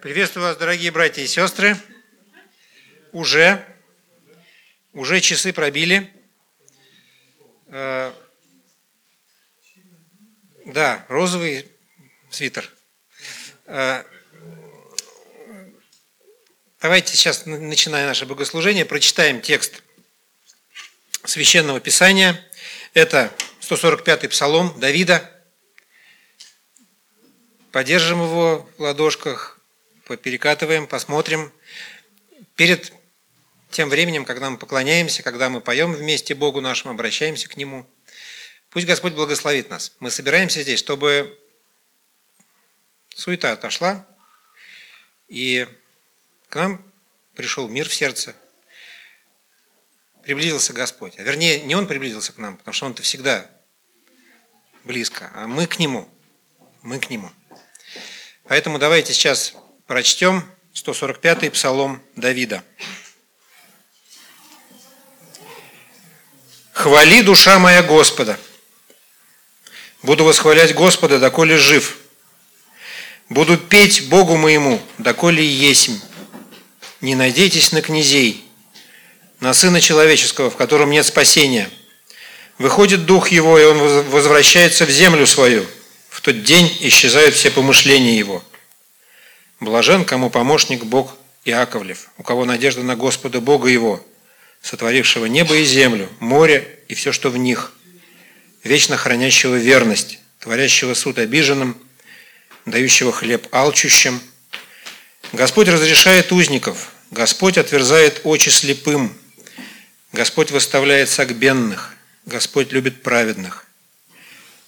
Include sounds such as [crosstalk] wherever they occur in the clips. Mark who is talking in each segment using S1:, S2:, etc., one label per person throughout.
S1: Приветствую вас, дорогие братья и сестры. Уже, уже часы пробили. Э, да, розовый свитер. Э, давайте сейчас, начиная наше богослужение, прочитаем текст Священного Писания. Это 145-й псалом Давида. Поддержим его в ладошках, поперекатываем, посмотрим. Перед тем временем, когда мы поклоняемся, когда мы поем вместе Богу нашему, обращаемся к Нему, пусть Господь благословит нас. Мы собираемся здесь, чтобы суета отошла, и к нам пришел мир в сердце, приблизился Господь. А вернее, не Он приблизился к нам, потому что Он-то всегда близко, а мы к Нему. Мы к Нему. Поэтому давайте сейчас Прочтем 145-й псалом Давида. «Хвали, душа моя Господа! Буду восхвалять Господа, доколе жив. Буду петь Богу моему, доколе есмь. Не надейтесь на князей, на Сына Человеческого, в котором нет спасения. Выходит Дух Его, и Он возвращается в землю свою. В тот день исчезают все помышления Его. Блажен, кому помощник Бог Иаковлев, у кого надежда на Господа Бога его, сотворившего небо и землю, море и все, что в них, вечно хранящего верность, творящего суд обиженным, дающего хлеб алчущим. Господь разрешает узников, Господь отверзает очи слепым, Господь выставляет сагбенных, Господь любит праведных.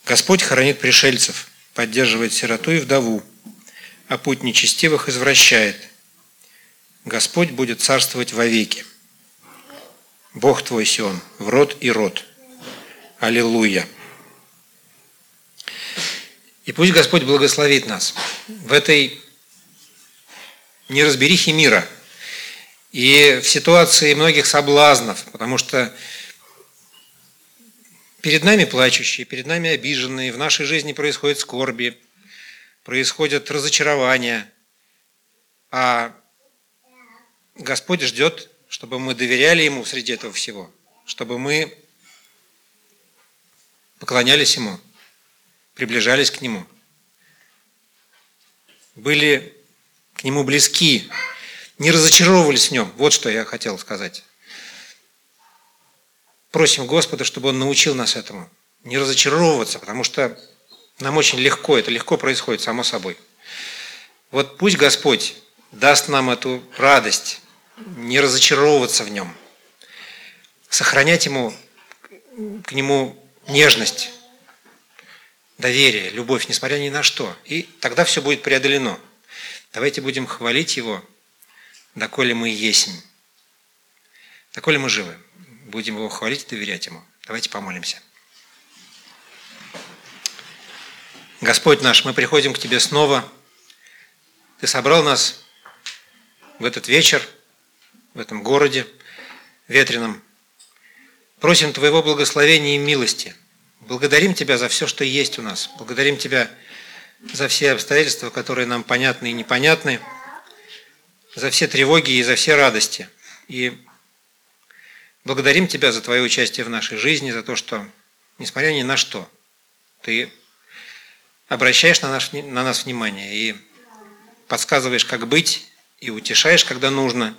S1: Господь хранит пришельцев, поддерживает сироту и вдову, а путь нечестивых извращает. Господь будет царствовать вовеки. Бог твой Сион, в род и род. Аллилуйя. И пусть Господь благословит нас в этой неразберихе мира и в ситуации многих соблазнов, потому что перед нами плачущие, перед нами обиженные, в нашей жизни происходят скорби, происходят разочарования, а Господь ждет, чтобы мы доверяли Ему среди этого всего, чтобы мы поклонялись Ему, приближались к Нему, были к Нему близки, не разочаровывались в Нем. Вот что я хотел сказать. Просим Господа, чтобы Он научил нас этому. Не разочаровываться, потому что нам очень легко, это легко происходит само собой. Вот пусть Господь даст нам эту радость, не разочаровываться в нем, сохранять ему, к нему нежность, доверие, любовь, несмотря ни на что. И тогда все будет преодолено. Давайте будем хвалить Его, доколе мы есмь. Доколе мы живы. Будем Его хвалить и доверять Ему. Давайте помолимся. Господь наш, мы приходим к Тебе снова. Ты собрал нас в этот вечер, в этом городе ветреном. Просим Твоего благословения и милости. Благодарим Тебя за все, что есть у нас. Благодарим Тебя за все обстоятельства, которые нам понятны и непонятны, за все тревоги и за все радости. И благодарим Тебя за Твое участие в нашей жизни, за то, что, несмотря ни на что, Ты обращаешь на, наш, на нас внимание и подсказываешь, как быть, и утешаешь, когда нужно.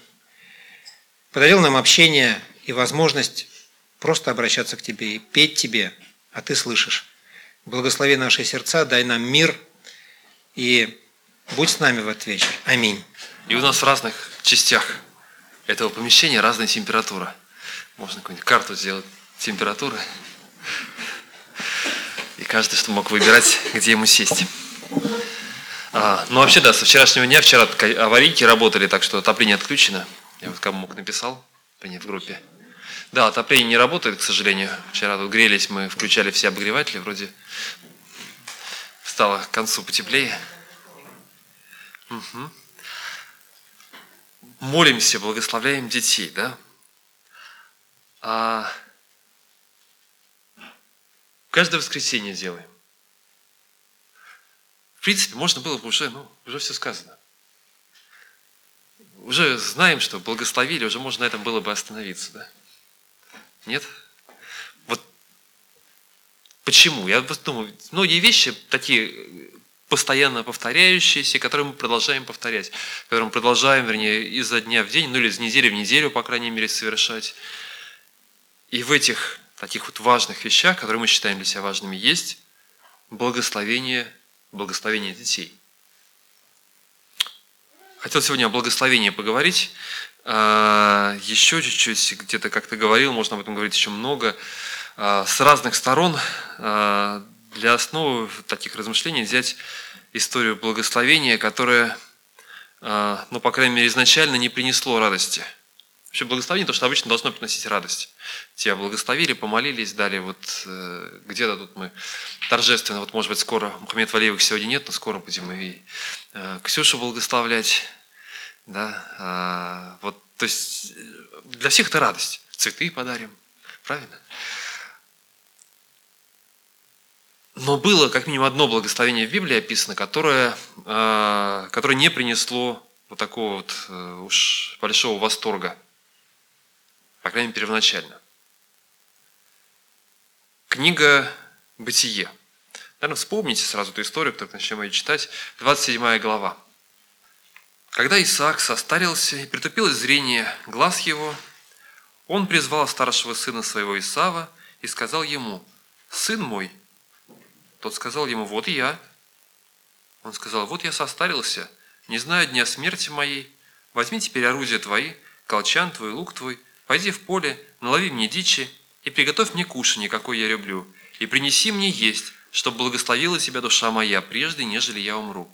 S1: Подарил нам общение и возможность просто обращаться к Тебе и петь Тебе, а Ты слышишь. Благослови наши сердца, дай нам мир и будь с нами в этот вечер. Аминь.
S2: И у нас в разных частях этого помещения разная температура. Можно какую-нибудь карту сделать температуры каждый что мог выбирать, где ему сесть. А, ну, вообще, да, со вчерашнего дня, вчера аварийки работали, так что отопление отключено. Я вот кому мог написал, принят в группе. Да, отопление не работает, к сожалению. Вчера тут грелись, мы включали все обогреватели, вроде стало к концу потеплее. Угу. Молимся, благословляем детей, да? А Каждое воскресенье делаем. В принципе, можно было бы уже, ну, уже все сказано. уже знаем, что благословили, уже можно на этом было бы остановиться, да? Нет? Вот почему? Я думаю, многие вещи такие постоянно повторяющиеся, которые мы продолжаем повторять, которые мы продолжаем, вернее, изо дня в день, ну или из недели в неделю, по крайней мере, совершать. И в этих таких вот важных вещах, которые мы считаем для себя важными, есть благословение, благословение детей. Хотел сегодня о благословении поговорить. А, еще чуть-чуть, где-то как-то говорил, можно об этом говорить еще много. А, с разных сторон а, для основы таких размышлений взять историю благословения, которое, ну, по крайней мере, изначально не принесло радости – Вообще благословение, то, что обычно должно приносить радость. Тебя благословили, помолились, дали вот э, где-то тут мы торжественно, вот может быть скоро, Мухаммед Валеевых сегодня нет, но скоро будем и э, Ксюшу благословлять. Да, а, вот, то есть для всех это радость. Цветы подарим, правильно? Но было как минимум одно благословение в Библии описано, которое, э, которое не принесло вот такого вот э, уж большого восторга по крайней мере, первоначально. Книга «Бытие». Наверное, вспомните сразу эту историю, только начнем ее читать. 27 глава. Когда Исаак состарился и притупилось зрение глаз его, он призвал старшего сына своего Исава и сказал ему, «Сын мой». Тот сказал ему, «Вот я». Он сказал, «Вот я состарился, не знаю дня смерти моей. Возьми теперь орудия твои, колчан твой, лук твой, Пойди в поле, налови мне дичи и приготовь мне кушанье, какое я люблю, и принеси мне есть, чтобы благословила тебя душа моя, прежде, нежели я умру».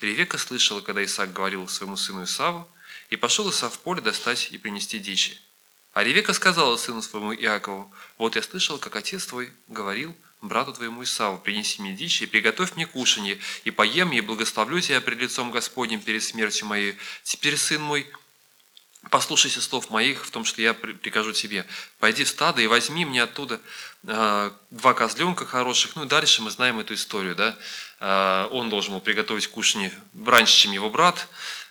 S2: Ревека слышала, когда Исаак говорил своему сыну Исаву, и пошел Исав в поле достать и принести дичи. А Ревека сказала сыну своему Иакову, «Вот я слышал, как отец твой говорил брату твоему Исаву, принеси мне дичи и приготовь мне кушанье, и поем и благословлю тебя пред лицом Господним перед смертью моей. Теперь, сын мой, послушайся слов моих в том, что я прикажу тебе. Пойди в стадо и возьми мне оттуда э, два козленка хороших. Ну и дальше мы знаем эту историю. Да? Э, он должен был приготовить кушанье раньше, чем его брат.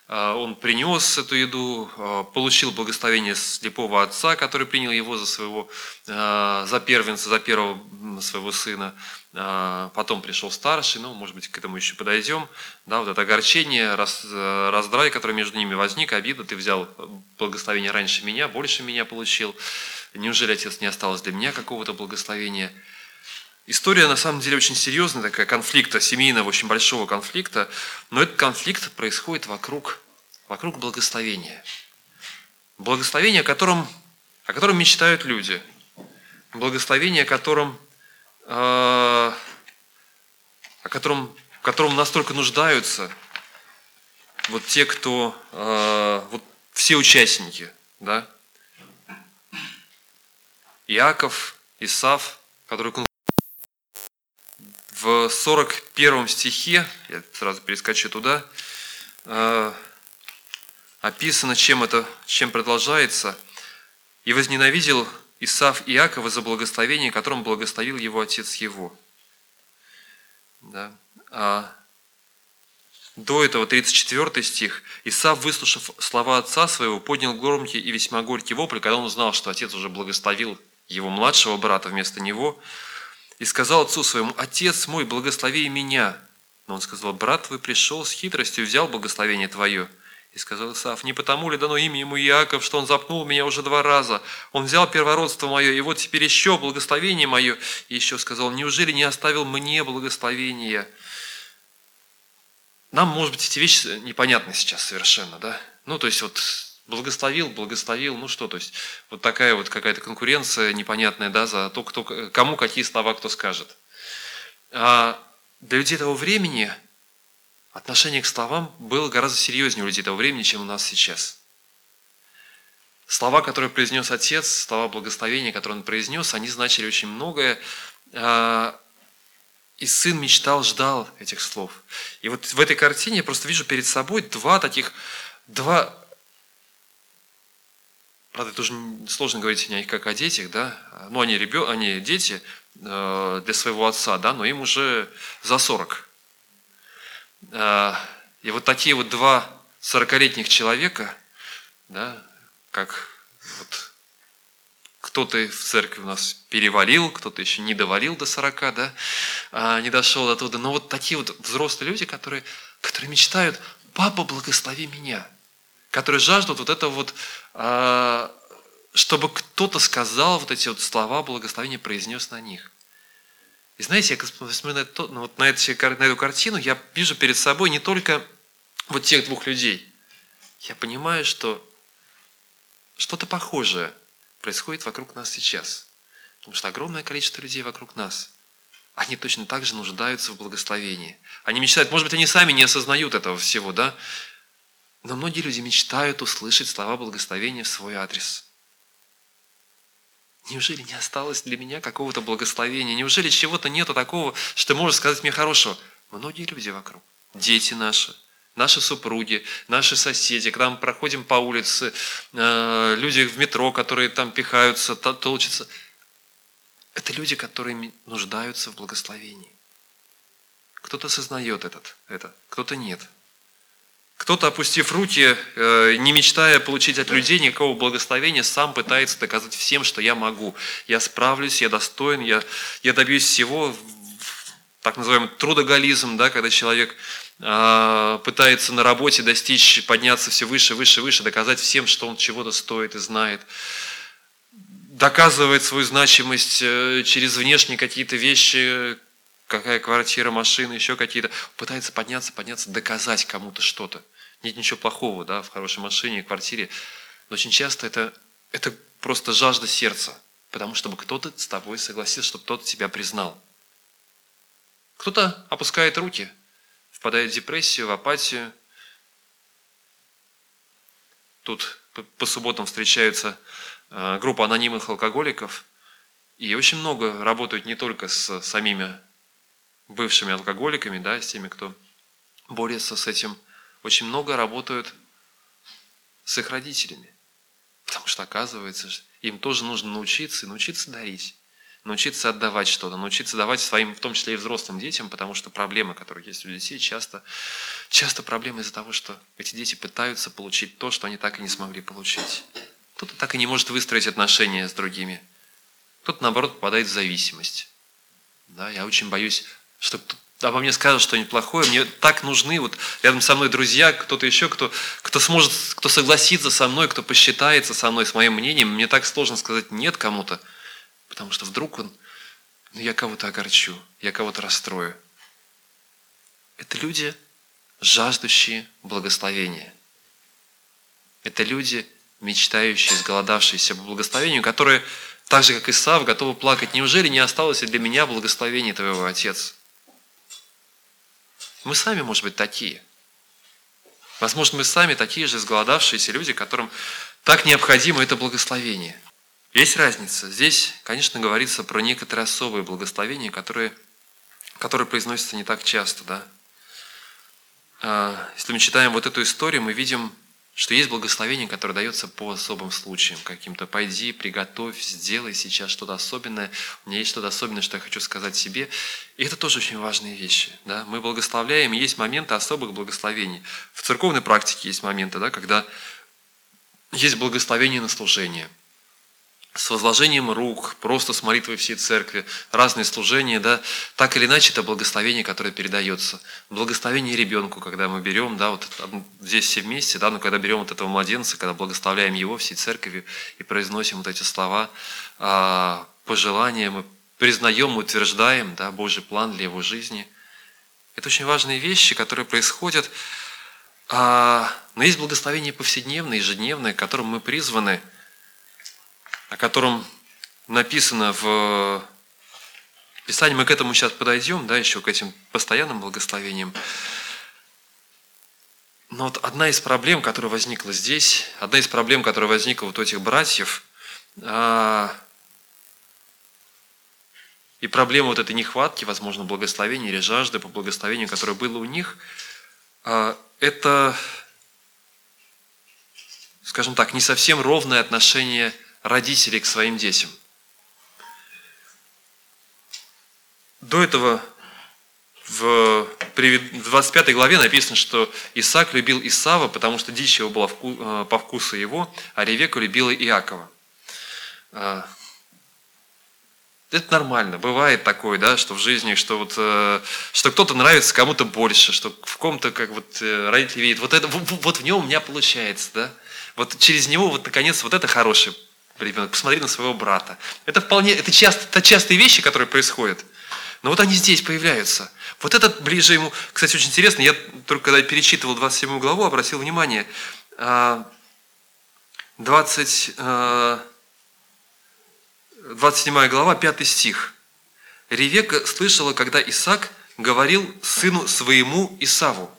S2: Э, он принес эту еду, получил благословение слепого отца, который принял его за своего, за первенца, за первого своего сына. А, потом пришел старший, ну, может быть, к этому еще подойдем, да, вот это огорчение, раз, э, раздрай, который между ними возник, обида, ты взял благословение раньше меня, больше меня получил, неужели, отец, не осталось для меня какого-то благословения? История, на самом деле, очень серьезная, такая конфликта, семейного, очень большого конфликта, но этот конфликт происходит вокруг, вокруг благословения. Благословение, о котором, о котором мечтают люди, благословение, о котором о котором, в котором настолько нуждаются вот те, кто, э, вот все участники, да, Иаков, Исав, который в 41 стихе, я сразу перескочу туда, э, описано, чем это, чем продолжается. «И возненавидел Исав Иакова за благословение, которым благословил его отец его. Да. А до этого 34 стих. Исав, выслушав слова отца своего, поднял громкий и весьма горький вопль, когда он узнал, что отец уже благословил его младшего брата вместо него, и сказал отцу своему, «Отец мой, благослови меня». Но он сказал, «Брат твой пришел с хитростью и взял благословение твое». И сказал Исаф, не потому ли дано имя ему Иаков, что он запнул меня уже два раза. Он взял первородство мое, и вот теперь еще благословение мое. И еще сказал, неужели не оставил мне благословения? Нам, может быть, эти вещи непонятны сейчас совершенно, да? Ну, то есть вот благословил, благословил, ну что, то есть вот такая вот какая-то конкуренция непонятная, да, за то, кто, кому какие слова кто скажет. А для людей того времени отношение к словам было гораздо серьезнее у людей того времени, чем у нас сейчас. Слова, которые произнес отец, слова благословения, которые он произнес, они значили очень многое. А, и сын мечтал, ждал этих слов. И вот в этой картине я просто вижу перед собой два таких, два, правда, тоже сложно говорить о них как о детях, да, ну, они, ребен... они дети э, для своего отца, да, но им уже за 40. А, и вот такие вот два 40-летних человека, да, как вот кто-то в церкви у нас перевалил, кто-то еще не довалил до 40, да, а, не дошел до туда. Но вот такие вот взрослые люди, которые, которые мечтают, папа, благослови меня, которые жаждут вот этого вот, а, чтобы кто-то сказал вот эти вот слова благословения, произнес на них. И знаете, я смотрю на, это, ну, вот на, эти, на эту картину, я вижу перед собой не только вот тех двух людей. Я понимаю, что что-то похожее – происходит вокруг нас сейчас. Потому что огромное количество людей вокруг нас, они точно так же нуждаются в благословении. Они мечтают, может быть, они сами не осознают этого всего, да? Но многие люди мечтают услышать слова благословения в свой адрес. Неужели не осталось для меня какого-то благословения? Неужели чего-то нету такого, что ты можешь сказать мне хорошего? Многие люди вокруг, дети наши, наши супруги, наши соседи, когда мы проходим по улице, э, люди в метро, которые там пихаются, толчатся. Это люди, которые нуждаются в благословении. Кто-то осознает этот, это, кто-то нет. Кто-то, опустив руки, э, не мечтая получить от людей никакого благословения, сам пытается доказать всем, что я могу. Я справлюсь, я достоин, я, я добьюсь всего. Так называемый трудоголизм, да, когда человек а, пытается на работе достичь, подняться все выше, выше, выше, доказать всем, что он чего-то стоит и знает, доказывает свою значимость э, через внешние какие-то вещи, какая квартира, машина, еще какие-то, пытается подняться, подняться, доказать кому-то что-то. Нет ничего плохого да, в хорошей машине, квартире, но очень часто это, это просто жажда сердца, потому чтобы кто-то с тобой согласился, чтобы кто-то тебя признал. Кто-то опускает руки – впадает в депрессию, в апатию. Тут по субботам встречаются э, группа анонимных алкоголиков, и очень много работают не только с самими бывшими алкоголиками, да, с теми, кто борется с этим, очень много работают с их родителями. Потому что оказывается, им тоже нужно научиться научиться дарить научиться отдавать что-то, научиться давать своим, в том числе и взрослым детям, потому что проблемы, которые есть у детей, часто, часто проблемы из-за того, что эти дети пытаются получить то, что они так и не смогли получить. Кто-то так и не может выстроить отношения с другими. Кто-то, наоборот, попадает в зависимость. Да, я очень боюсь, что обо мне скажут что-нибудь плохое, мне так нужны вот рядом со мной друзья, кто-то еще, кто, кто сможет, кто согласится со мной, кто посчитается со мной, с моим мнением. Мне так сложно сказать нет кому-то, Потому что вдруг он, ну я кого-то огорчу, я кого-то расстрою. Это люди, жаждущие благословения. Это люди, мечтающие, сголодавшиеся по благословению, которые, так же, как Исав, готовы плакать. Неужели не осталось и для меня благословение Твоего Отец? Мы сами, может быть, такие. Возможно, мы сами такие же сголодавшиеся люди, которым так необходимо это благословение. Есть разница. Здесь, конечно, говорится про некоторые особые благословения, которые, которые произносятся не так часто. Да? А, если мы читаем вот эту историю, мы видим, что есть благословение, которое дается по особым случаям, каким-то «пойди, приготовь, сделай сейчас что-то особенное». У меня есть что-то особенное, что я хочу сказать себе. И это тоже очень важные вещи. Да? Мы благословляем, есть моменты особых благословений. В церковной практике есть моменты, да, когда есть благословение на служение – с возложением рук, просто с молитвой всей церкви, разные служения, да, так или иначе это благословение, которое передается. Благословение ребенку, когда мы берем, да, вот здесь все вместе, да, но когда берем вот этого младенца, когда благословляем его всей церковью и произносим вот эти слова, а, пожелания, мы признаем, утверждаем, да, Божий план для его жизни. Это очень важные вещи, которые происходят, а, но есть благословение повседневное, ежедневное, к которому мы призваны – о котором написано в Писании. Мы к этому сейчас подойдем, да, еще к этим постоянным благословениям. Но вот одна из проблем, которая возникла здесь, одна из проблем, которая возникла вот у этих братьев, а, и проблема вот этой нехватки, возможно, благословения или жажды по благословению, которое было у них, а, это, скажем так, не совсем ровное отношение родителей к своим детям. До этого в, в 25 главе написано, что Исаак любил Исава, потому что дичь его была э, по вкусу его, а Ревека любила Иакова. А, это нормально, бывает такое, да, что в жизни, что вот, э, что кто-то нравится кому-то больше, что в ком-то, как вот э, родители видят, вот это, вот, в нем у меня получается, да, вот через него вот наконец вот это хороший ребенок, посмотри на своего брата. Это вполне, это, часто, это частые вещи, которые происходят. Но вот они здесь появляются. Вот этот ближе ему, кстати, очень интересно, я только когда перечитывал 27 главу, обратил внимание, 20, 27 глава, 5 стих. Ревека слышала, когда Исаак говорил сыну своему Исаву.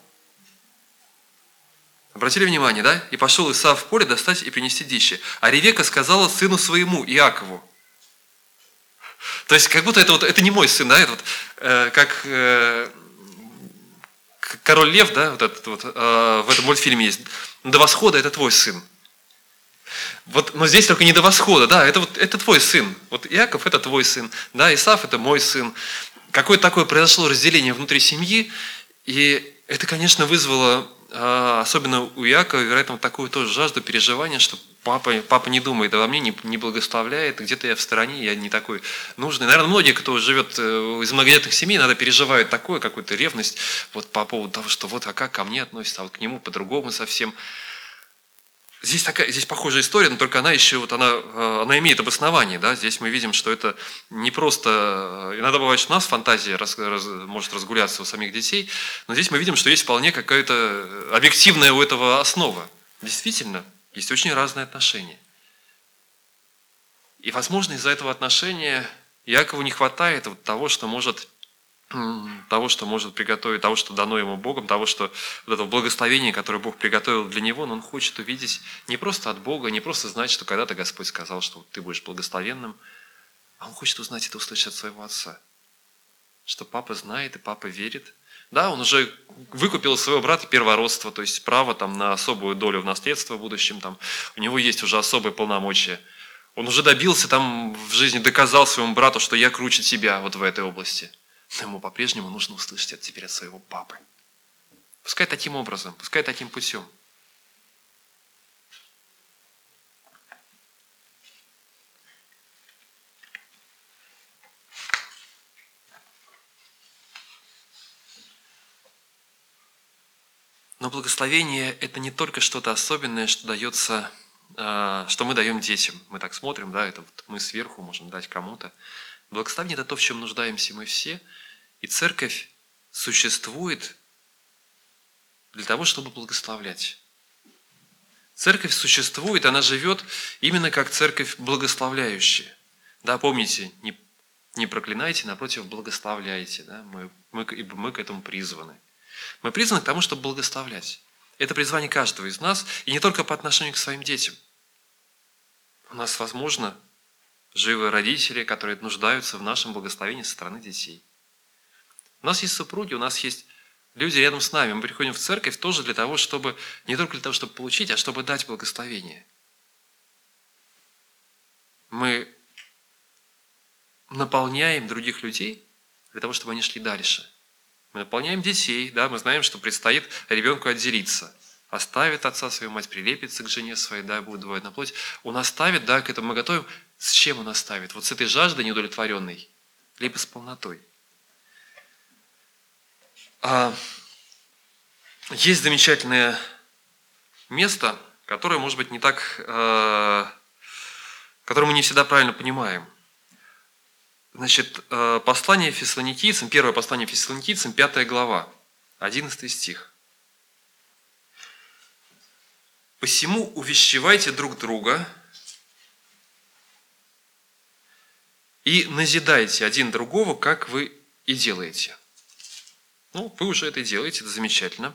S2: Обратили внимание, да? И пошел Исав в поле достать и принести дичи. А Ревека сказала сыну своему, Иакову. То есть, как будто это, вот, это не мой сын, да? Это вот, э, как э, король Лев, да, вот этот вот, э, в этом мультфильме есть. До восхода это твой сын. Вот, но здесь только не до восхода, да, это, вот, это твой сын. Вот Иаков это твой сын, да, Исаф это мой сын. Какое такое произошло разделение внутри семьи, и это, конечно, вызвало особенно у Якова, вероятно, такую тоже жажду переживания, что папа, папа не думает обо мне, не, не благословляет, где-то я в стороне, я не такой нужный. Наверное, многие, кто живет э, из многодетных семей, надо переживают такое, какую-то ревность вот по поводу того, что вот а как ко мне относится, а вот к нему по-другому совсем. Здесь, такая, здесь похожая история, но только она еще, вот она, э, она имеет обоснование. Да? Здесь мы видим, что это не просто... Э, иногда бывает, что у нас фантазия раз, раз, может разгуляться у самих детей, но здесь мы видим, что есть вполне какая-то объективная у этого основа. Действительно, есть очень разные отношения. И, возможно, из-за этого отношения Якову не хватает вот того, что может того, что может приготовить, того, что дано ему Богом, того, что вот этого благословения, которое Бог приготовил для него, но он хочет увидеть не просто от Бога, не просто знать, что когда-то Господь сказал, что ты будешь благословенным, а он хочет узнать это услышать от своего отца. Что папа знает и папа верит. Да, он уже выкупил своего брата первородство, то есть право там, на особую долю в наследство в будущем. Там, у него есть уже особые полномочия. Он уже добился там в жизни, доказал своему брату, что я круче тебя вот в этой области – но ему по-прежнему нужно услышать это теперь от своего папы. Пускай таким образом, пускай таким путем. Но благословение – это не только что-то особенное, что дается, а, что мы даем детям. Мы так смотрим, да, это вот мы сверху можем дать кому-то. Благословение – это то, в чем нуждаемся мы все, и церковь существует для того, чтобы благословлять. Церковь существует, она живет именно как церковь благословляющая. Да, помните, не, не проклинайте, напротив, благословляйте. Да? Мы, мы, ибо мы к этому призваны. Мы призваны к тому, чтобы благословлять. Это призвание каждого из нас, и не только по отношению к своим детям. У нас, возможно, живы родители, которые нуждаются в нашем благословении со стороны детей. У нас есть супруги, у нас есть люди рядом с нами. Мы приходим в церковь тоже для того, чтобы, не только для того, чтобы получить, а чтобы дать благословение. Мы наполняем других людей для того, чтобы они шли дальше. Мы наполняем детей, да, мы знаем, что предстоит ребенку отделиться. Оставит отца свою мать, прилепится к жене своей, да, будет двоена плоть. Он оставит, да, к этому мы готовим. С чем он оставит? Вот с этой жаждой неудовлетворенной, либо с полнотой. А есть замечательное место, которое, может быть, не так, э, которое мы не всегда правильно понимаем. Значит, э, послание фессалоникийцам, первое послание фессалоникийцам, пятая глава, 11 стих. «Посему увещевайте друг друга и назидайте один другого, как вы и делаете». Ну, вы уже это делаете, это замечательно,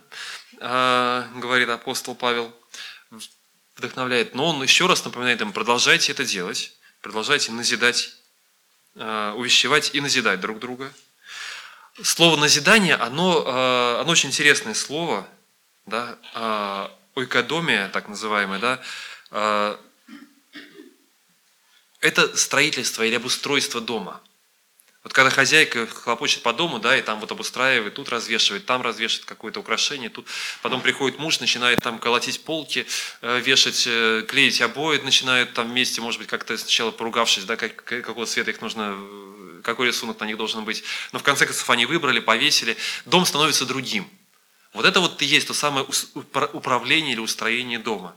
S2: а, говорит апостол Павел, вдохновляет. Но он еще раз напоминает им, продолжайте это делать, продолжайте назидать, а, увещевать и назидать друг друга. Слово назидание, оно, а, оно очень интересное слово, да, ойкодомия, так называемое, да, это строительство или обустройство дома. Вот когда хозяйка хлопочет по дому, да, и там вот обустраивает, тут развешивает, там развешивает какое-то украшение, тут потом приходит муж, начинает там колотить полки, э, вешать, э, клеить обои, начинают там вместе, может быть, как-то сначала поругавшись, да, как, какого цвета их нужно, э, какой рисунок на них должен быть. Но в конце концов они выбрали, повесили. Дом становится другим. Вот это вот и есть то самое управление или устроение дома.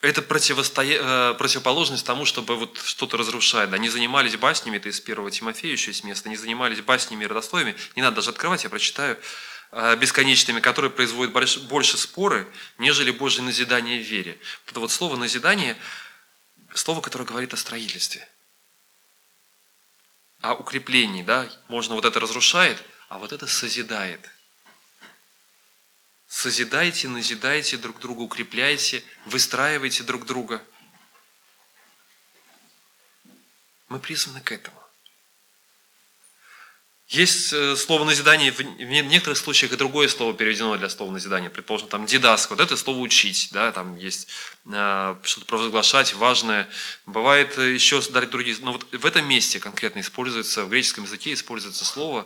S2: Это противостоя... Э, противоположность тому, чтобы вот что-то разрушать. Да, не занимались баснями, это из первого Тимофея еще есть место, не занимались баснями и родословиями, не надо даже открывать, я прочитаю, э, бесконечными, которые производят больше споры, нежели Божье назидание в вере. Вот это вот слово «назидание» – слово, которое говорит о строительстве, о укреплении. Да? Можно вот это разрушает, а вот это созидает – Созидайте, назидайте друг друга, укрепляйте, выстраивайте друг друга. Мы призваны к этому. Есть э, слово назидание, в некоторых случаях и другое слово переведено для слова назидания. Предположим, там дидаск, вот это слово учить, да, там есть э, что-то провозглашать важное. Бывает э, еще другие, но вот в этом месте конкретно используется, в греческом языке используется слово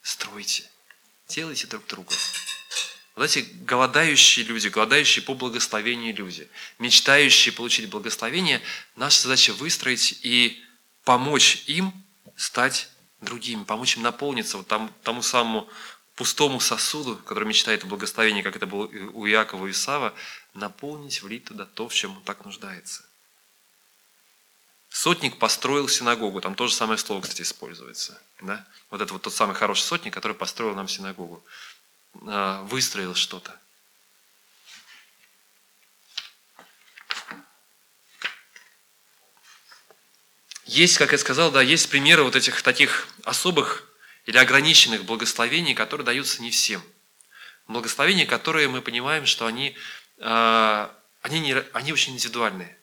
S2: стройте, делайте друг друга. Вот эти голодающие люди, голодающие по благословению люди, мечтающие получить благословение, наша задача выстроить и помочь им стать другими, помочь им наполниться вот тому, тому самому пустому сосуду, который мечтает о благословении, как это было у Иакова и Исава, наполнить, влить туда то, в чем он так нуждается. Сотник построил синагогу, там тоже самое слово, кстати, используется. Да? Вот это вот тот самый хороший сотник, который построил нам синагогу. А, выстроил что-то. Есть, как я сказал, да, есть примеры вот этих таких особых или ограниченных благословений, которые даются не всем. Благословения, которые мы понимаем, что они, а, они, не, они очень индивидуальные.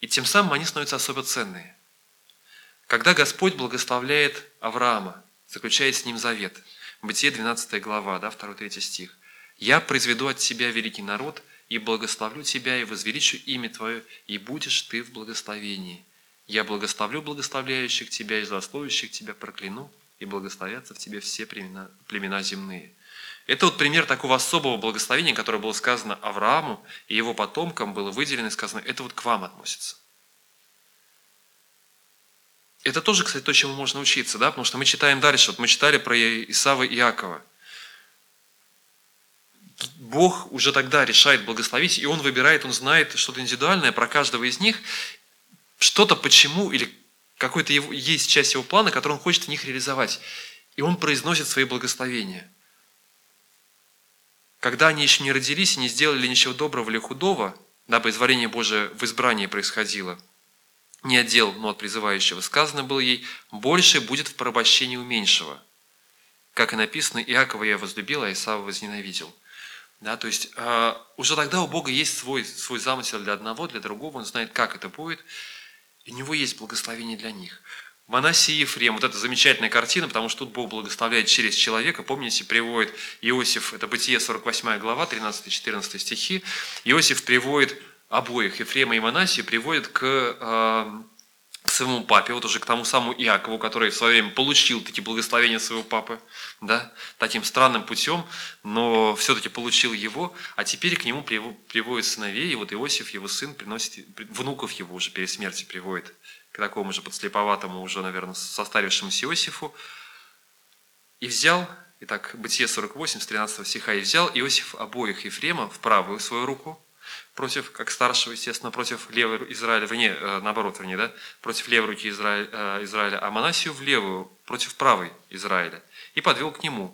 S2: И тем самым они становятся особо ценные. Когда Господь благословляет Авраама, заключает с ним завет – Бытие 12 глава, да, 2-3 стих. «Я произведу от тебя великий народ, и благословлю тебя, и возвеличу имя твое, и будешь ты в благословении. Я благословлю благословляющих тебя и злословящих тебя прокляну, и благословятся в тебе все племена, племена земные». Это вот пример такого особого благословения, которое было сказано Аврааму и его потомкам, было выделено и сказано, это вот к вам относится. Это тоже, кстати, то, чему можно учиться, да, потому что мы читаем дальше. Вот мы читали про Исава и Иакова. Бог уже тогда решает благословить, и Он выбирает, Он знает что-то индивидуальное про каждого из них, что-то почему, или какой-то есть часть его плана, которую Он хочет в них реализовать. И Он произносит свои благословения. Когда они еще не родились и не сделали ничего доброго или худого, дабы изволение Божие в избрании происходило – не отдел, но от призывающего. Сказано было ей, больше будет в порабощении у меньшего. Как и написано, Иакова я возлюбил, а Исава возненавидел. Да, то есть э, уже тогда у Бога есть свой, свой замысел для одного, для другого, Он знает, как это будет, и у Него есть благословение для них. Манасия и Ефрем, вот эта замечательная картина, потому что тут Бог благословляет через человека. Помните, приводит Иосиф, это Бытие 48 глава, 13-14 стихи. Иосиф приводит обоих, Ефрема и Манасии, приводит к, э, к своему папе, вот уже к тому самому Иакову, который в свое время получил такие благословения своего папы, да, таким странным путем, но все-таки получил его, а теперь к нему приводит сыновей, и вот Иосиф, его сын, приносит, внуков его уже перед смертью приводит к такому же подслеповатому, уже, наверное, состарившемуся Иосифу, и взял, итак, Бытие 48, с 13 стиха, «И взял Иосиф обоих Ефрема в правую свою руку, против, как старшего, естественно, против левой Израиля, вернее, э, наоборот, вернее, да, против левой руки Израиля, э, Израиля, а Манасию в левую, против правой Израиля, и подвел к нему.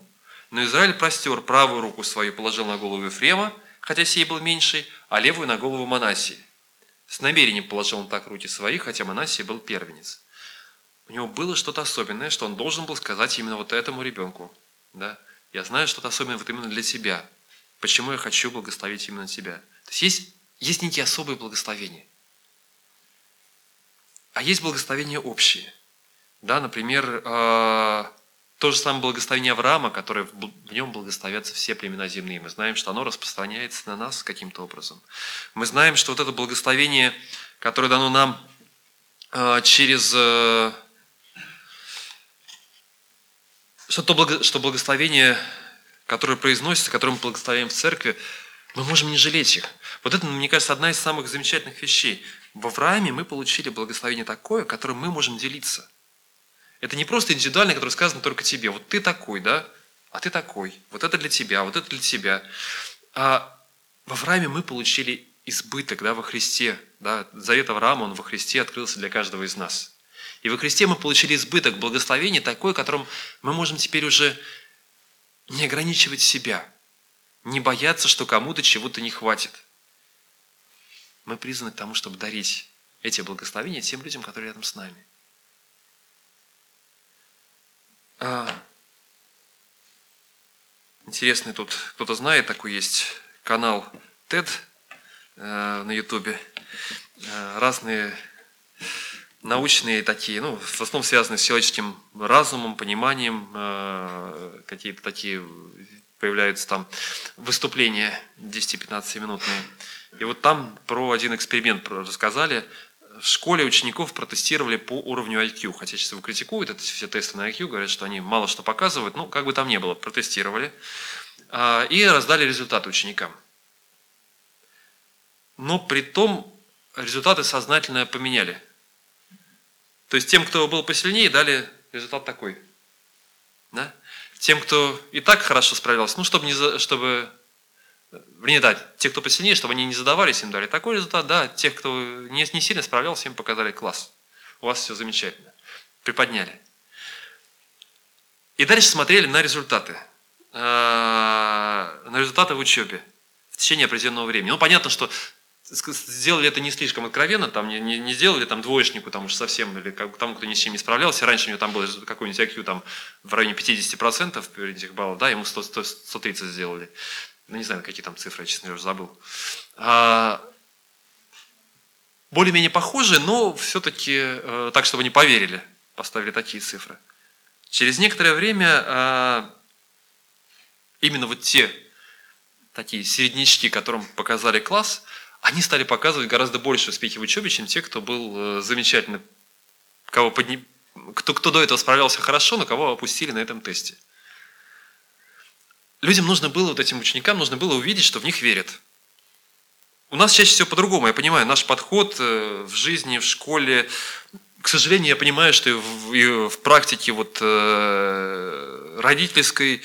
S2: Но Израиль простер правую руку свою, положил на голову Ефрема, хотя сей был меньший, а левую на голову Манасии. С намерением положил он так руки свои, хотя Манасия был первенец. У него было что-то особенное, что он должен был сказать именно вот этому ребенку. Да? Я знаю что-то особенное вот именно для тебя. Почему я хочу благословить именно тебя? То есть есть есть некие особые благословения. А есть благословения общие. Да, например, э, То же самое благословение Авраама, которое в нем благословятся все племена земные. Мы знаем, что оно распространяется на нас каким-то образом. Мы знаем, что вот это благословение, которое дано нам э, через... Э, что, то, что благословение, которое произносится, которое мы благословляем в церкви, мы можем не жалеть их. Вот это, мне кажется, одна из самых замечательных вещей. В Аврааме мы получили благословение такое, которым мы можем делиться. Это не просто индивидуально, которое сказано только тебе. Вот ты такой, да? А ты такой. Вот это для тебя, вот это для тебя. А в Аврааме мы получили избыток да, во Христе. Да? Завет Авраама, он во Христе открылся для каждого из нас. И во Христе мы получили избыток благословения такой, которым мы можем теперь уже не ограничивать себя, не бояться, что кому-то чего-то не хватит мы призваны к тому, чтобы дарить эти благословения тем людям, которые рядом с нами. А, интересный тут, кто-то знает, такой есть канал TED э, на Ютубе. Э, разные научные такие, ну, в основном связанные с человеческим разумом, пониманием, э, какие-то такие появляются там выступления 10-15 минутные. И вот там про один эксперимент рассказали. В школе учеников протестировали по уровню IQ. Хотя сейчас его критикуют, это все тесты на IQ, говорят, что они мало что показывают. Ну, как бы там ни было, протестировали. А, и раздали результаты ученикам. Но при том результаты сознательно поменяли. То есть тем, кто был посильнее, дали результат такой. Да? Тем, кто и так хорошо справлялся, ну, чтобы, не, чтобы Вернее, да, те, кто посильнее, чтобы они не задавались, им дали такой результат, да, тех, кто не, не сильно справлялся, им показали класс. У вас все замечательно. Приподняли. И дальше смотрели на результаты. На результаты в учебе в течение определенного времени. Ну, понятно, что сделали это не слишком откровенно, там не, не, не сделали там двоечнику, там уж совсем, или как, тому, кто ни с чем не справлялся. Раньше у него там было какой-нибудь IQ там, в районе 50% этих баллов, да, ему 100, 100, 130 сделали ну не знаю, какие там цифры, я, честно, уже забыл. А, более-менее похожие, но все-таки э, так, чтобы не поверили, поставили такие цифры. Через некоторое время э, именно вот те такие середнячки, которым показали класс, они стали показывать гораздо больше успехи в учебе, чем те, кто был э, замечательно, кого подни... кто, кто до этого справлялся хорошо, но кого опустили на этом тесте людям нужно было, вот этим ученикам, нужно было увидеть, что в них верят. У нас чаще всего по-другому. Я понимаю, наш подход э, в жизни, в школе, к сожалению, я понимаю, что и в, и в практике вот, э, родительской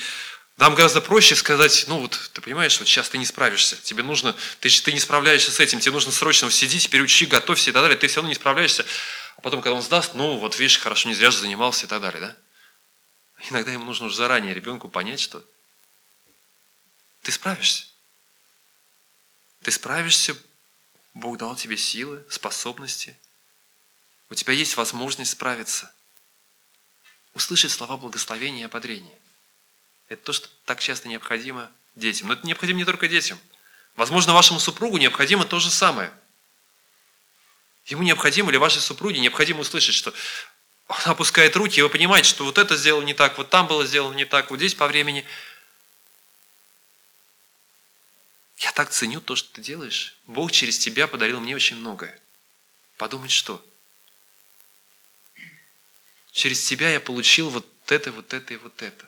S2: нам гораздо проще сказать, ну вот, ты понимаешь, вот сейчас ты не справишься, тебе нужно, ты, ты не справляешься с этим, тебе нужно срочно сиди, теперь учи, готовься и так далее, ты все равно не справляешься. А потом, когда он сдаст, ну вот видишь, хорошо, не зря же занимался и так далее, да? Иногда ему нужно уже заранее ребенку понять, что ты справишься. Ты справишься, Бог дал тебе силы, способности. У тебя есть возможность справиться. Услышать слова благословения и ободрения. Это то, что так часто необходимо детям. Но это необходимо не только детям. Возможно, вашему супругу необходимо то же самое. Ему необходимо, или вашей супруге необходимо услышать, что он опускает руки, и вы понимаете, что вот это сделано не так, вот там было сделано не так, вот здесь по времени – Я так ценю то, что ты делаешь. Бог через тебя подарил мне очень многое. Подумать что? Через тебя я получил вот это, вот это и вот это.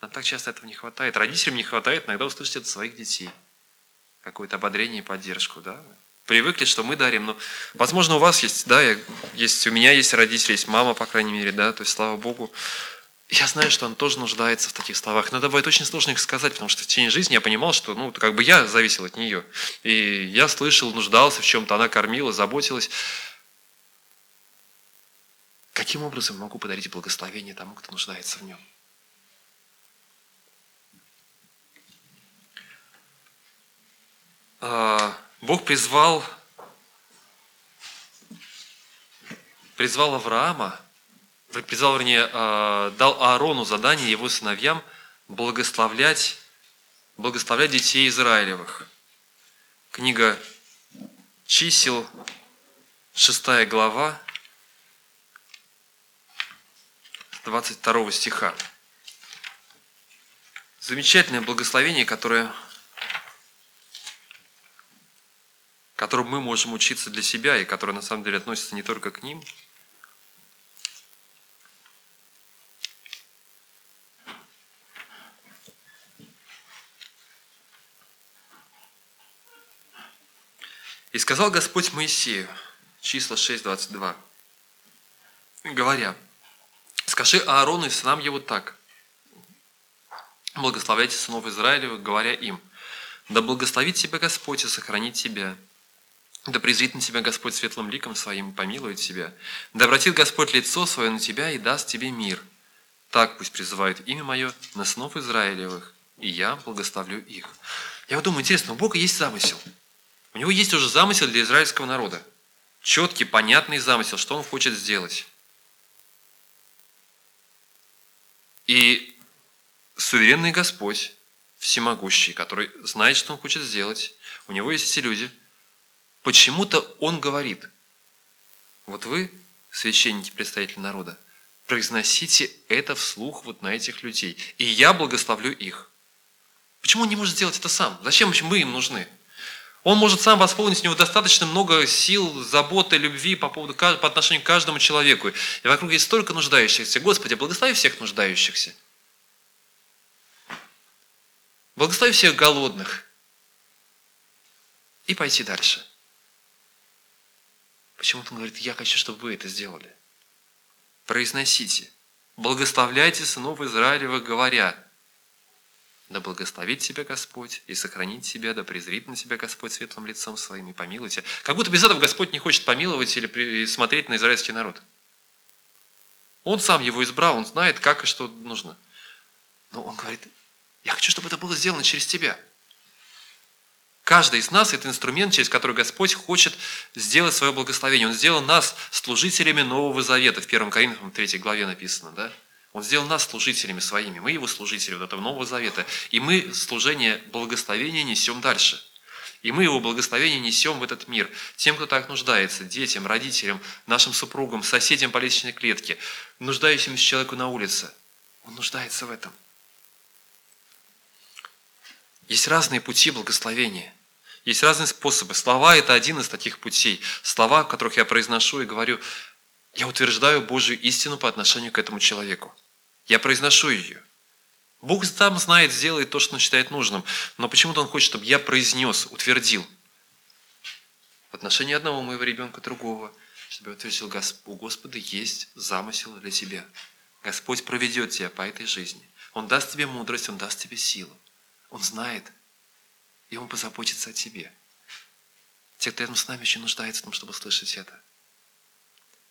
S2: Нам так часто этого не хватает. Родителям не хватает иногда услышать это своих детей. Какое-то ободрение и поддержку, да? Привыкли, что мы дарим, но, возможно, у вас есть, да, есть, у меня есть родители, есть мама, по крайней мере, да, то есть, слава Богу, я знаю, что он тоже нуждается в таких словах. Но бывает очень сложно их сказать, потому что в течение жизни я понимал, что ну, как бы я зависел от нее. И я слышал, нуждался в чем-то, она кормила, заботилась. Каким образом могу подарить благословение тому, кто нуждается в нем? А, Бог призвал, призвал Авраама призвал, вернее, а, дал Аарону задание его сыновьям благословлять, благословлять детей Израилевых. Книга чисел, шестая глава, 22 стиха. Замечательное благословение, которое, которым мы можем учиться для себя, и которое на самом деле относится не только к ним. И сказал Господь Моисею, числа 6.22, говоря, скажи Аарону и сынам его так, благословляйте сынов Израилевых, говоря им, да благословит тебя Господь и сохранит тебя, да презрит на тебя Господь светлым ликом своим, помилует тебя, да обратит Господь лицо свое на тебя и даст тебе мир. Так пусть призывает имя мое на сынов Израилевых, и я благословлю их. Я вот думаю, интересно, у Бога есть замысел. У него есть уже замысел для израильского народа. Четкий, понятный замысел, что он хочет сделать. И суверенный Господь, всемогущий, который знает, что он хочет сделать, у него есть эти люди, почему-то он говорит, вот вы, священники, представители народа, произносите это вслух вот на этих людей, и я благословлю их. Почему он не может сделать это сам? Зачем мы им нужны? Он может сам восполнить, у него достаточно много сил, заботы, любви по, поводу, по отношению к каждому человеку. И вокруг есть столько нуждающихся. Господи, благослови всех нуждающихся. Благослови всех голодных. И пойти дальше. Почему-то он говорит, я хочу, чтобы вы это сделали. Произносите. Благословляйте сынов Израилевых, говоря – да благословит тебя Господь и сохранит тебя, да презрит на тебя Господь светлым лицом своим и помилует тебя. Как будто без этого Господь не хочет помиловать или смотреть на израильский народ. Он сам его избрал, он знает, как и что нужно. Но он говорит, я хочу, чтобы это было сделано через тебя. Каждый из нас – это инструмент, через который Господь хочет сделать свое благословение. Он сделал нас служителями Нового Завета. В 1 Коринфянам 3 главе написано, да? Он сделал нас служителями своими, мы его служители вот этого Нового Завета, и мы служение благословения несем дальше. И мы его благословение несем в этот мир. Тем, кто так нуждается, детям, родителям, нашим супругам, соседям по лестничной клетке, нуждающимся человеку на улице. Он нуждается в этом. Есть разные пути благословения. Есть разные способы. Слова – это один из таких путей. Слова, которых я произношу и говорю, я утверждаю Божью истину по отношению к этому человеку. Я произношу ее. Бог там знает, сделает то, что он считает нужным, но почему-то он хочет, чтобы я произнес, утвердил. В отношении одного моего ребенка, другого, чтобы я утвердил, у Господа есть замысел для тебя. Господь проведет тебя по этой жизни. Он даст тебе мудрость, Он даст тебе силу. Он знает, и Он позаботится о тебе. Те, кто рядом с нами, еще нуждается в том, чтобы слышать это.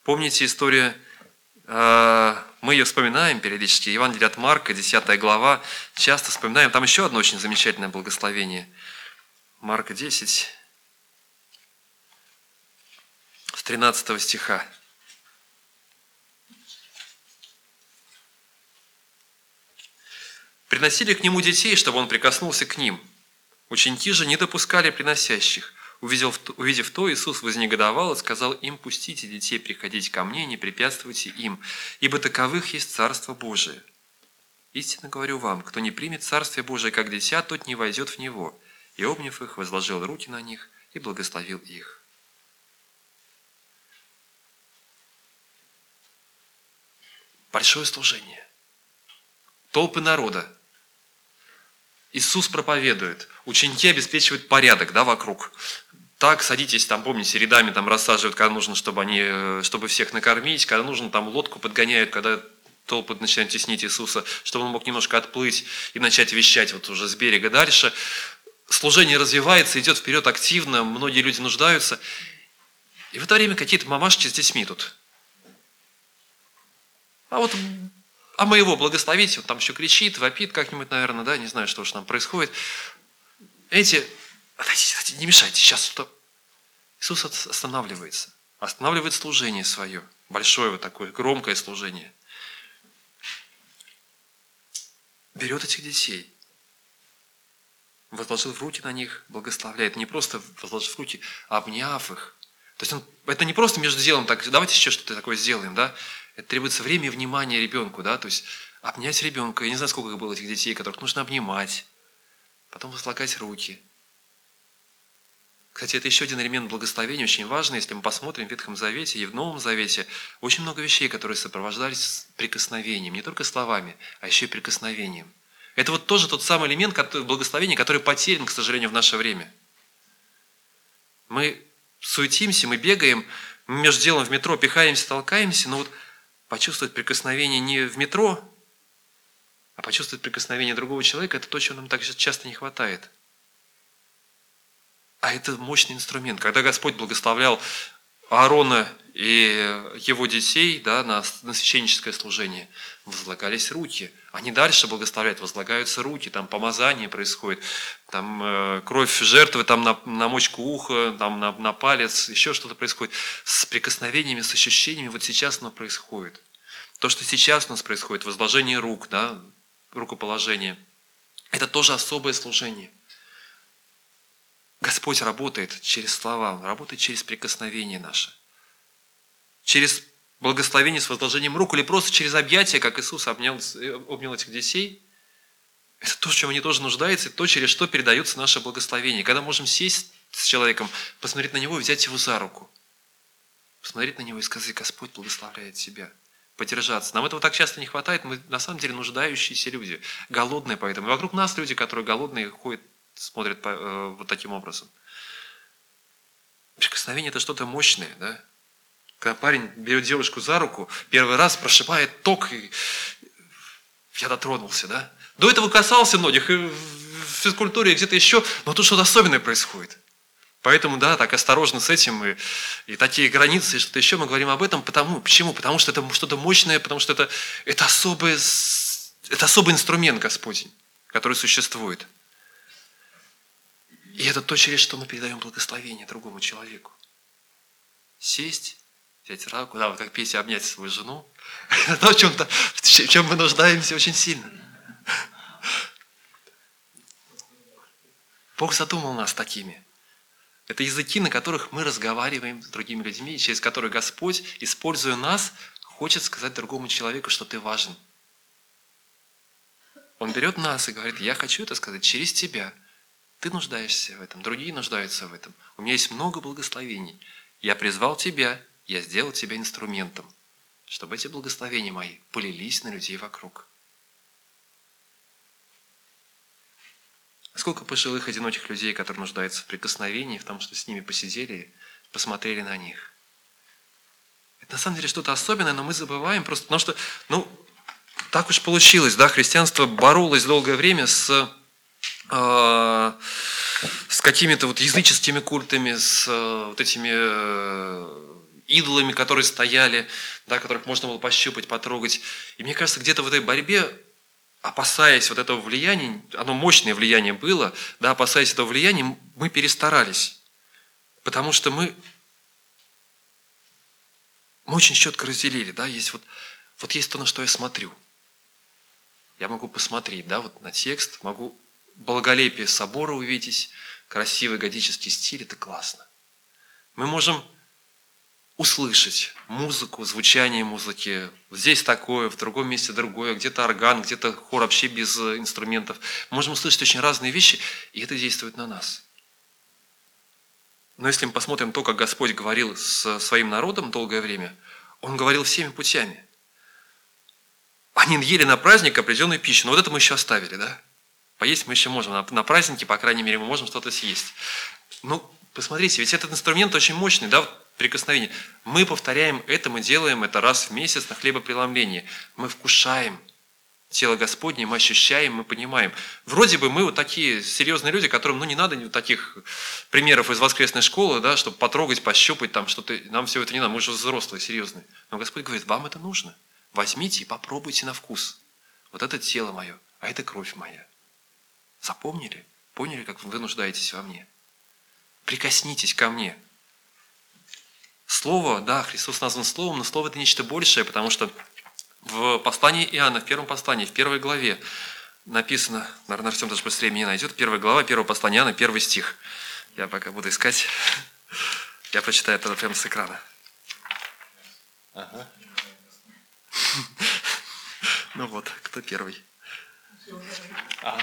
S2: Помните историю, э, мы ее вспоминаем периодически, Евангелие от Марка, 10 глава, часто вспоминаем, там еще одно очень замечательное благословение. Марка 10, с 13 стиха. Приносили к нему детей, чтобы он прикоснулся к ним. Ученики же не допускали приносящих. Увидев, увидев то, Иисус вознегодовал и сказал им, «Пустите детей приходить ко мне, не препятствуйте им, ибо таковых есть Царство Божие. Истинно говорю вам, кто не примет Царствие Божие как дитя, тот не войдет в него». И, обняв их, возложил руки на них и благословил их. Большое служение. Толпы народа. Иисус проповедует. Ученики обеспечивают порядок да, вокруг так, садитесь, там, помните, рядами там рассаживают, когда нужно, чтобы, они, э, чтобы всех накормить, когда нужно, там лодку подгоняют, когда толпы начинают теснить Иисуса, чтобы он мог немножко отплыть и начать вещать вот уже с берега дальше. Служение развивается, идет вперед активно, многие люди нуждаются. И в это время какие-то мамашки с детьми тут. А вот а моего благословите, он там еще кричит, вопит как-нибудь, наверное, да, не знаю, что же там происходит. Эти Отойдите, отойдите, не мешайте, сейчас что? Иисус останавливается, останавливает служение свое, большое вот такое, громкое служение. Берет этих детей, возложил в руки на них, благословляет. Не просто возложив руки, а обняв их, То есть он, это не просто между делом, так, давайте еще что-то такое сделаем, да? Это требуется время и внимание ребенку, да? То есть обнять ребенка, я не знаю, сколько было этих детей, которых нужно обнимать, потом возлагать руки. Кстати, это еще один элемент благословения, очень важный, если мы посмотрим в Ветхом Завете и в Новом Завете, очень много вещей, которые сопровождались прикосновением, не только словами, а еще и прикосновением. Это вот тоже тот самый элемент благословения, который потерян, к сожалению, в наше время. Мы суетимся, мы бегаем, мы между делом в метро пихаемся, толкаемся, но вот почувствовать прикосновение не в метро, а почувствовать прикосновение другого человека – это то, чего нам так часто не хватает. А это мощный инструмент. Когда Господь благословлял Аарона и его детей да, на, на священническое служение, возлагались руки. Они дальше благословляют, возлагаются руки, там помазание происходит, там э, кровь жертвы там на, на мочку уха, там на, на палец, еще что-то происходит. С прикосновениями, с ощущениями вот сейчас оно происходит. То, что сейчас у нас происходит, возложение рук, да, рукоположение, это тоже особое служение. Господь работает через слова, Он работает через прикосновение наше. Через благословение с возложением рук или просто через объятия, как Иисус обнял, обнял этих детей. Это то, в чем они тоже нуждаются, то, через что передается наше благословение. Когда можем сесть с человеком, посмотреть на него и взять его за руку. Посмотреть на него и сказать, Господь благословляет тебя подержаться. Нам этого так часто не хватает, мы на самом деле нуждающиеся люди, голодные поэтому. И вокруг нас люди, которые голодные, ходят, смотрят по, э, вот таким образом. Прикосновение – это что-то мощное, да? Когда парень берет девушку за руку, первый раз прошибает ток, и я дотронулся, да? До этого касался многих, и в физкультуре, и где-то еще, но тут что-то особенное происходит. Поэтому, да, так осторожно с этим, и, и такие границы, и что-то еще, мы говорим об этом, потому, почему? Потому что это что-то мощное, потому что это, это, особый, это особый инструмент Господень, который существует. И это то, через что мы передаем благословение другому человеку. Сесть, взять руку, да, вот как Петя обнять свою жену. [laughs] Это то, в чем-то, в чем мы нуждаемся очень сильно. Бог задумал нас такими – это языки, на которых мы разговариваем с другими людьми, через которые Господь, используя нас, хочет сказать другому человеку, что ты важен. Он берет нас и говорит, я хочу это сказать через тебя. Ты нуждаешься в этом, другие нуждаются в этом. У меня есть много благословений. Я призвал тебя, я сделал тебя инструментом, чтобы эти благословения мои полились на людей вокруг. Сколько пожилых одиноких людей, которые нуждаются в прикосновении, в том, что с ними посидели, посмотрели на них. Это на самом деле что-то особенное, но мы забываем просто, потому что, ну, так уж получилось, да, христианство боролось долгое время с, с какими-то вот языческими культами, с э, вот этими э, идолами, которые стояли, да, которых можно было пощупать, потрогать. И мне кажется, где-то в этой борьбе опасаясь вот этого влияния, оно мощное влияние было, да, опасаясь этого влияния, мы перестарались. Потому что мы, мы очень четко разделили, да, есть вот, вот есть то, на что я смотрю. Я могу посмотреть, да, вот на текст, могу благолепие собора увидеть, красивый готический стиль, это классно. Мы можем услышать музыку, звучание музыки. Здесь такое, в другом месте другое, где-то орган, где-то хор вообще без инструментов. Можем услышать очень разные вещи, и это действует на нас. Но если мы посмотрим то, как Господь говорил с своим народом долгое время, Он говорил всеми путями. Они ели на праздник определенную пищу, но вот это мы еще оставили, да? Поесть мы еще можем, на, на празднике, по крайней мере, мы можем что-то съесть. Ну, посмотрите, ведь этот инструмент очень мощный, да? прикосновение. Мы повторяем это, мы делаем это раз в месяц на хлебопреломлении. Мы вкушаем тело Господне, мы ощущаем, мы понимаем. Вроде бы мы вот такие серьезные люди, которым ну, не надо вот таких примеров из воскресной школы, да, чтобы потрогать, пощупать, там что-то. Нам все это не надо, мы же взрослые, серьезные. Но Господь говорит, вам это нужно. Возьмите и попробуйте на вкус. Вот это тело мое, а это кровь моя. Запомнили? Поняли, как вы нуждаетесь во мне? Прикоснитесь ко мне, Слово, да, Христос назван Словом, но Слово – это нечто большее, потому что в послании Иоанна, в первом послании, в первой главе написано, наверное, Артем даже быстрее меня найдет, первая глава, первого послания Иоанна, первый стих. Я пока буду искать. Я прочитаю это прямо с экрана. Ага. [laughs] Ну вот, кто первый? А,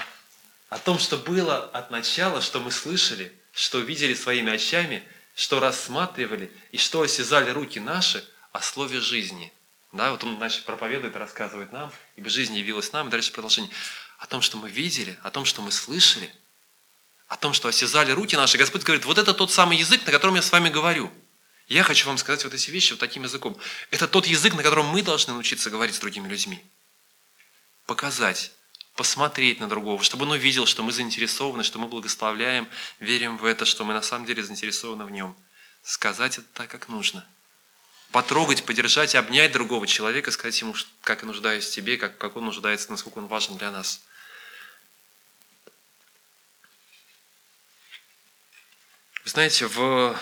S2: о том, что было от начала, что мы слышали, что видели своими очами, что рассматривали и что осязали руки наши о слове жизни. Да, вот он значит, проповедует, рассказывает нам, ибо жизнь явилась нам, и дальше продолжение. О том, что мы видели, о том, что мы слышали, о том, что осязали руки наши. Господь говорит, вот это тот самый язык, на котором я с вами говорю. Я хочу вам сказать вот эти вещи вот таким языком. Это тот язык, на котором мы должны научиться говорить с другими людьми. Показать, посмотреть на другого, чтобы он увидел, что мы заинтересованы, что мы благословляем, верим в это, что мы на самом деле заинтересованы в нем. Сказать это так, как нужно. Потрогать, поддержать, обнять другого человека, сказать ему, как я нуждаюсь в тебе, как, как он нуждается, насколько он важен для нас. Вы знаете, в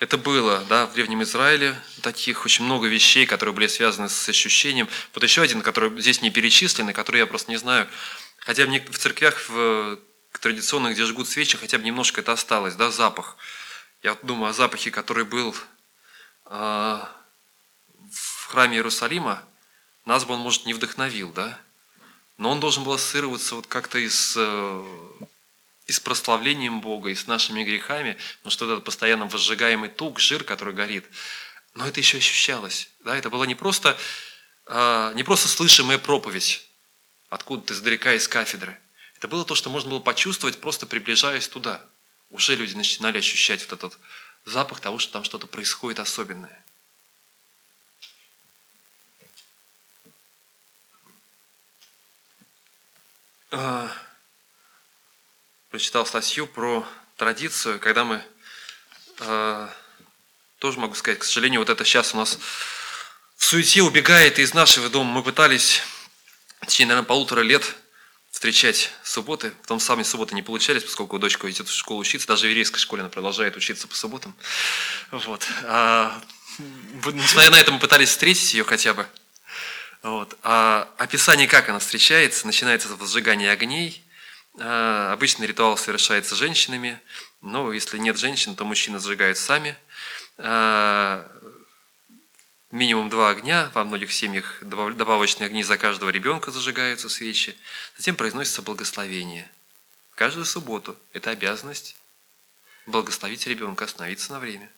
S2: это было да, в Древнем Израиле, таких очень много вещей, которые были связаны с ощущением. Вот еще один, который здесь не перечисленный, который я просто не знаю. Хотя в церквях в традиционных, где жгут свечи, хотя бы немножко это осталось, да, запах. Я думаю о запахе, который был э, в храме Иерусалима. Нас бы он, может, не вдохновил, да? Но он должен был ассоциироваться вот как-то из э, и с прославлением Бога, и с нашими грехами, потому что этот постоянно возжигаемый тук, жир, который горит, но это еще ощущалось. Да? Это была не просто, а, не просто слышимая проповедь откуда-то издалека из кафедры. Это было то, что можно было почувствовать, просто приближаясь туда. Уже люди начинали ощущать вот этот запах того, что там что-то происходит особенное. Uh прочитал статью про традицию, когда мы, э, тоже могу сказать, к сожалению, вот это сейчас у нас в суете убегает из нашего дома. Мы пытались в течение, наверное, полутора лет встречать субботы. Потом сами субботы не получались, поскольку дочка идет в школу учиться. Даже в еврейской школе она продолжает учиться по субботам. Вот. А, несмотря на это, мы пытались встретить ее хотя бы. Вот. А описание, как она встречается, начинается с возжигания огней – обычный ритуал совершается женщинами, но если нет женщин, то мужчины зажигают сами. А, минимум два огня, во многих семьях добавочные огни за каждого ребенка зажигаются свечи. Затем произносится благословение. Каждую субботу это обязанность благословить ребенка, остановиться на время.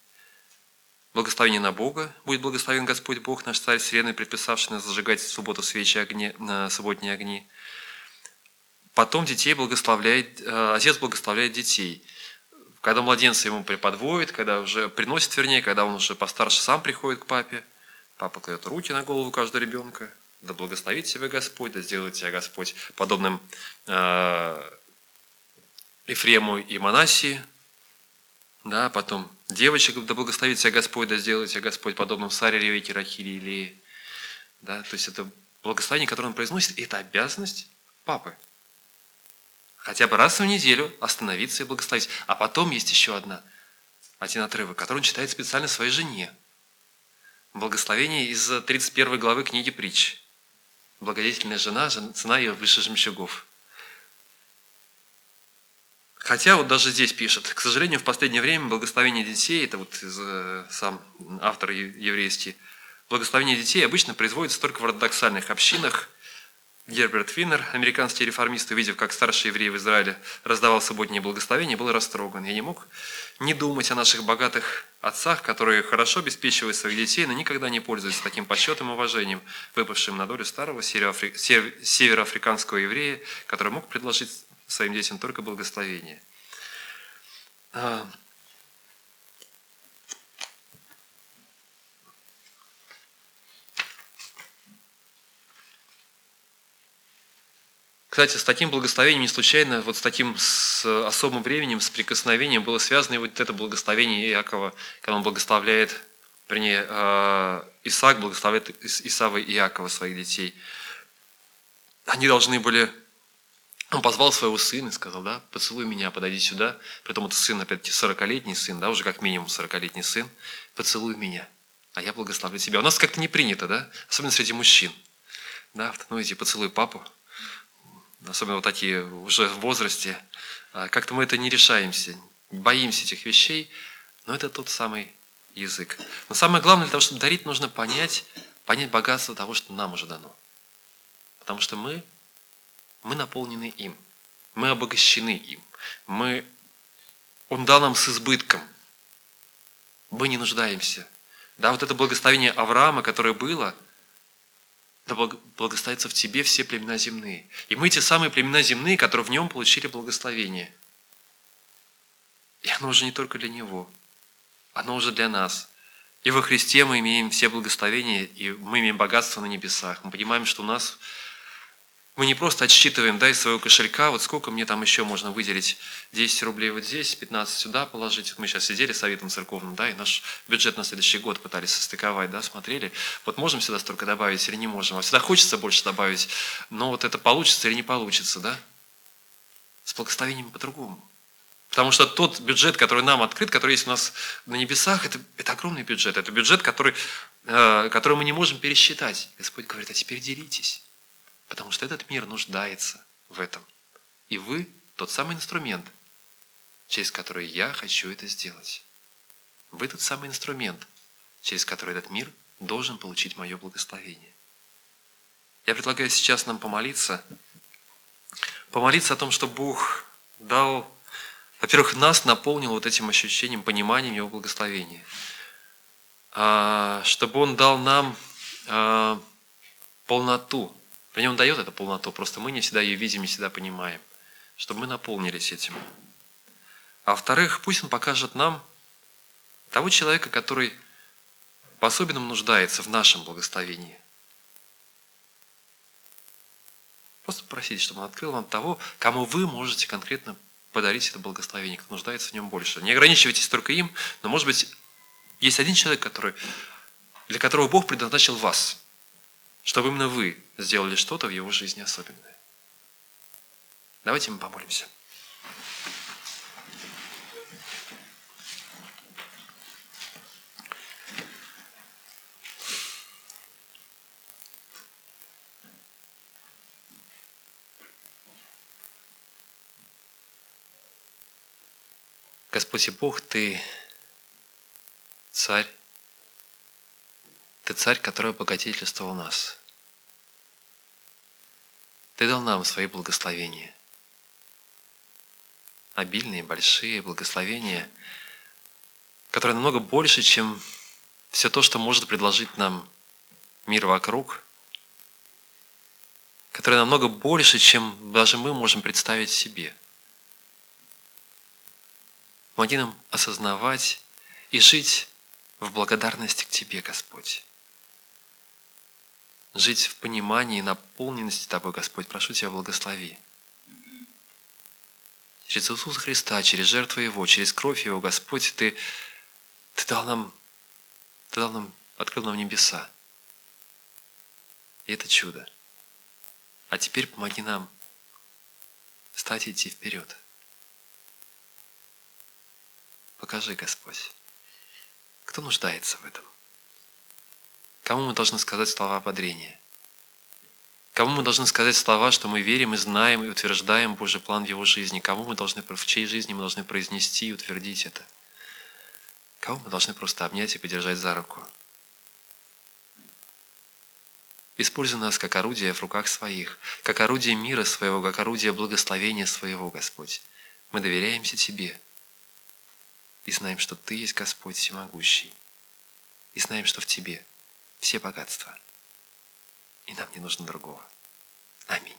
S2: Благословение на Бога, будет благословен Господь Бог, наш Царь Вселенной, предписавший нас зажигать в субботу свечи огни, на субботние огни. Потом детей благословляет, э, отец благословляет детей. Когда младенца ему преподвоит, когда уже приносит, вернее, когда он уже постарше сам приходит к папе, папа кладет руки на голову каждого ребенка, да благословит тебя Господь, да сделает тебя Господь подобным э, Ефрему и Манасии, да, потом девочек, да благословит тебя Господь, да сделает тебя Господь подобным Саре, Ревеке, Рахиле, Илии. Да, то есть это благословение, которое он произносит, это обязанность папы хотя бы раз в неделю остановиться и благословить. А потом есть еще одна, один отрывок, который он читает специально своей жене. Благословение из 31 главы книги притч. Благодетельная жена, цена ее выше жемчугов. Хотя вот даже здесь пишет, к сожалению, в последнее время благословение детей, это вот из, э, сам автор еврейский, благословение детей обычно производится только в ортодоксальных общинах – Герберт Финнер, американский реформист, увидев, как старший еврей в Израиле раздавал субботние благословения, был растроган. Я не мог не думать о наших богатых отцах, которые хорошо обеспечивают своих детей, но никогда не пользуются таким почетом и уважением, выпавшим на долю старого североафриканского еврея, который мог предложить своим детям только благословение. Кстати, с таким благословением не случайно, вот с таким с особым временем, с прикосновением было связано и вот это благословение Иакова, когда он благословляет, вернее, а, Исаак благословляет Исава и Иакова, своих детей. Они должны были он позвал своего сына и сказал, да, поцелуй меня, подойди сюда. Притом это сын, опять-таки, 40-летний сын, да, уже как минимум 40-летний сын. Поцелуй меня, а я благословлю тебя. У нас как-то не принято, да, особенно среди мужчин. Да, ну иди, поцелуй папу, особенно вот такие уже в возрасте, а как-то мы это не решаемся. боимся этих вещей, но это тот самый язык. Но самое главное, для того, чтобы дарить, нужно понять, понять богатство того, что нам уже дано. Потому что мы, мы наполнены им, мы обогащены им, мы, Он дал нам с избытком, мы не нуждаемся. Да, вот это благословение Авраама, которое было, да благословится в тебе все племена земные. И мы те самые племена земные, которые в нем получили благословение. И оно уже не только для него, оно уже для нас. И во Христе мы имеем все благословения, и мы имеем богатство на небесах. Мы понимаем, что у нас мы не просто отсчитываем да, из своего кошелька, вот сколько мне там еще можно выделить, 10 рублей вот здесь, 15 сюда положить. Мы сейчас сидели с советом церковным, да, и наш бюджет на следующий год пытались состыковать, да, смотрели. Вот можем сюда столько добавить или не можем? А всегда хочется больше добавить, но вот это получится или не получится, да? С благословением по-другому. Потому что тот бюджет, который нам открыт, который есть у нас на небесах, это, это огромный бюджет. Это бюджет, который, э, который мы не можем пересчитать. Господь говорит, а теперь делитесь. Потому что этот мир нуждается в этом. И вы тот самый инструмент, через который я хочу это сделать. Вы тот самый инструмент, через который этот мир должен получить мое благословение. Я предлагаю сейчас нам помолиться, помолиться о том, что Бог дал, во-первых, нас наполнил вот этим ощущением, пониманием Его благословения, а, чтобы Он дал нам а, полноту Вернее, Он дает эту полноту, просто мы не всегда ее видим, не всегда понимаем, чтобы мы наполнились этим. А во-вторых, пусть Он покажет нам того человека, который по-особенному нуждается в нашем благословении. Просто попросите, чтобы Он открыл вам того, кому вы можете конкретно подарить это благословение, кто нуждается в нем больше. Не ограничивайтесь только им, но, может быть, есть один человек, который, для которого Бог предназначил вас – чтобы именно вы сделали что-то в его жизни особенное. Давайте мы помолимся. Господь и Бог, Ты царь, ты царь, который обогатительствовал нас. Ты дал нам свои благословения. Обильные, большие благословения, которые намного больше, чем все то, что может предложить нам мир вокруг, которые намного больше, чем даже мы можем представить себе. Помоги нам осознавать и жить в благодарности к Тебе, Господь жить в понимании и наполненности Тобой, Господь. Прошу Тебя, благослови. Через Иисуса Христа, через жертву Его, через кровь Его, Господь, Ты, Ты дал нам, Ты дал нам, открыл нам небеса. И это чудо. А теперь помоги нам стать идти вперед. Покажи, Господь, кто нуждается в этом. Кому мы должны сказать слова ободрения? Кому мы должны сказать слова, что мы верим и знаем и утверждаем Божий план в его жизни? Кому мы должны, в чьей жизни мы должны произнести и утвердить это? Кого мы должны просто обнять и подержать за руку? Используй нас как орудие в руках своих, как орудие мира своего, как орудие благословения своего, Господь. Мы доверяемся Тебе и знаем, что Ты есть Господь всемогущий. И знаем, что в Тебе – все богатства. И нам не нужно другого. Аминь.